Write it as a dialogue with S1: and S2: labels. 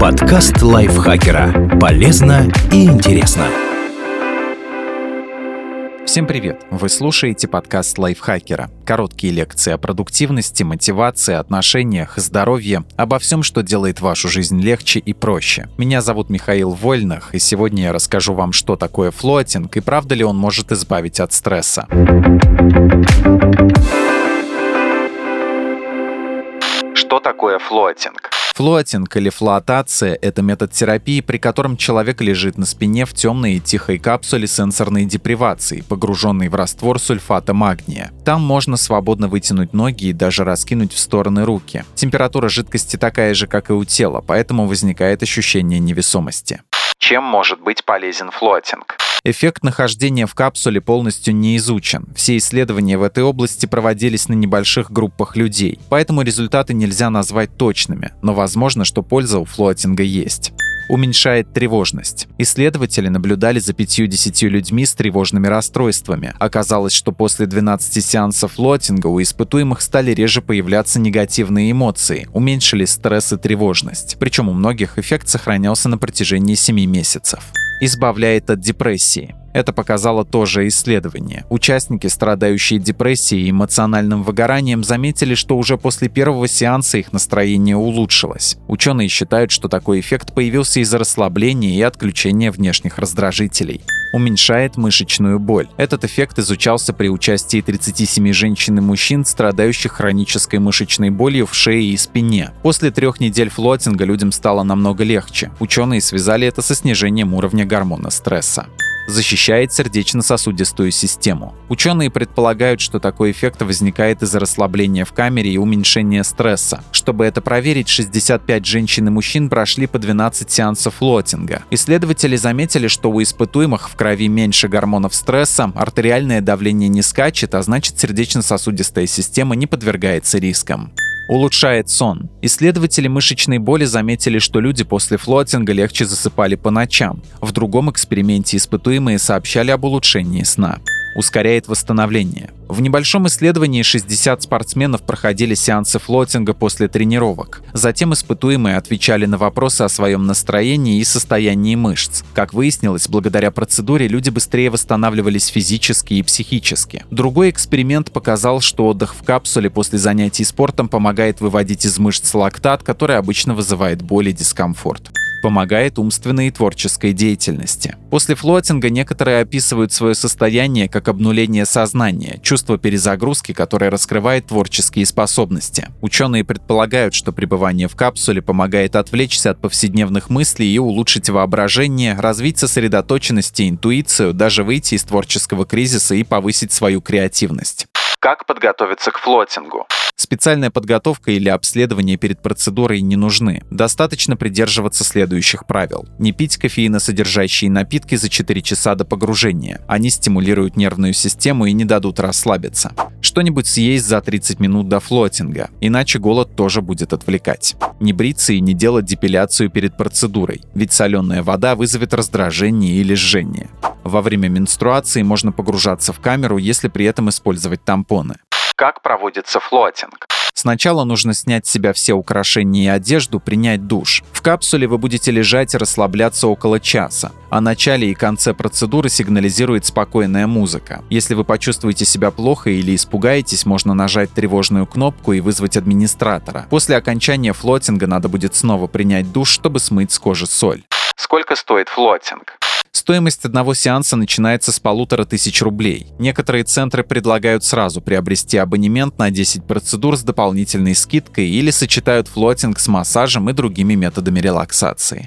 S1: Подкаст лайфхакера. Полезно и интересно.
S2: Всем привет! Вы слушаете подкаст лайфхакера. Короткие лекции о продуктивности, мотивации, отношениях, здоровье, обо всем, что делает вашу жизнь легче и проще. Меня зовут Михаил Вольнах, и сегодня я расскажу вам, что такое флотинг и правда ли он может избавить от стресса. Что такое флотинг? Флотинг или флотация – это метод терапии, при котором человек лежит на спине в темной и тихой капсуле сенсорной депривации, погруженной в раствор сульфата магния. Там можно свободно вытянуть ноги и даже раскинуть в стороны руки. Температура жидкости такая же, как и у тела, поэтому возникает ощущение невесомости. Чем может быть полезен флотинг? Эффект нахождения в капсуле полностью не изучен. Все исследования в этой области проводились на небольших группах людей, поэтому результаты нельзя назвать точными, но возможно, что польза у флотинга есть уменьшает тревожность. Исследователи наблюдали за 50 людьми с тревожными расстройствами. Оказалось, что после 12 сеансов флотинга у испытуемых стали реже появляться негативные эмоции, уменьшили стресс и тревожность. Причем у многих эффект сохранялся на протяжении 7 месяцев избавляет от депрессии. Это показало тоже исследование. Участники, страдающие депрессией и эмоциональным выгоранием, заметили, что уже после первого сеанса их настроение улучшилось. Ученые считают, что такой эффект появился из-за расслабления и отключения внешних раздражителей уменьшает мышечную боль. Этот эффект изучался при участии 37 женщин и мужчин, страдающих хронической мышечной болью в шее и спине. После трех недель флотинга людям стало намного легче. Ученые связали это со снижением уровня гормона стресса защищает сердечно-сосудистую систему. Ученые предполагают, что такой эффект возникает из-за расслабления в камере и уменьшения стресса. Чтобы это проверить, 65 женщин и мужчин прошли по 12 сеансов флотинга. Исследователи заметили, что у испытуемых в крови меньше гормонов стресса, артериальное давление не скачет, а значит сердечно-сосудистая система не подвергается рискам улучшает сон. Исследователи мышечной боли заметили, что люди после флотинга легче засыпали по ночам. В другом эксперименте испытуемые сообщали об улучшении сна ускоряет восстановление. В небольшом исследовании 60 спортсменов проходили сеансы флотинга после тренировок. Затем испытуемые отвечали на вопросы о своем настроении и состоянии мышц. Как выяснилось, благодаря процедуре люди быстрее восстанавливались физически и психически. Другой эксперимент показал, что отдых в капсуле после занятий спортом помогает выводить из мышц лактат, который обычно вызывает боль и дискомфорт помогает умственной и творческой деятельности. После флотинга некоторые описывают свое состояние как обнуление сознания, чувство перезагрузки, которое раскрывает творческие способности. Ученые предполагают, что пребывание в капсуле помогает отвлечься от повседневных мыслей и улучшить воображение, развить сосредоточенность и интуицию, даже выйти из творческого кризиса и повысить свою креативность. Как подготовиться к флотингу? Специальная подготовка или обследование перед процедурой не нужны. Достаточно придерживаться следующих правил. Не пить кофеиносодержащие напитки за 4 часа до погружения. Они стимулируют нервную систему и не дадут расслабиться. Что-нибудь съесть за 30 минут до флотинга, иначе голод тоже будет отвлекать. Не бриться и не делать депиляцию перед процедурой, ведь соленая вода вызовет раздражение или жжение. Во время менструации можно погружаться в камеру, если при этом использовать тампоны. Как проводится флотинг? Сначала нужно снять с себя все украшения и одежду, принять душ. В капсуле вы будете лежать и расслабляться около часа. О начале и конце процедуры сигнализирует спокойная музыка. Если вы почувствуете себя плохо или испугаетесь, можно нажать тревожную кнопку и вызвать администратора. После окончания флотинга надо будет снова принять душ, чтобы смыть с кожи соль. Сколько стоит флотинг? Стоимость одного сеанса начинается с полутора тысяч рублей. Некоторые центры предлагают сразу приобрести абонемент на 10 процедур с дополнительной скидкой или сочетают флотинг с массажем и другими методами релаксации.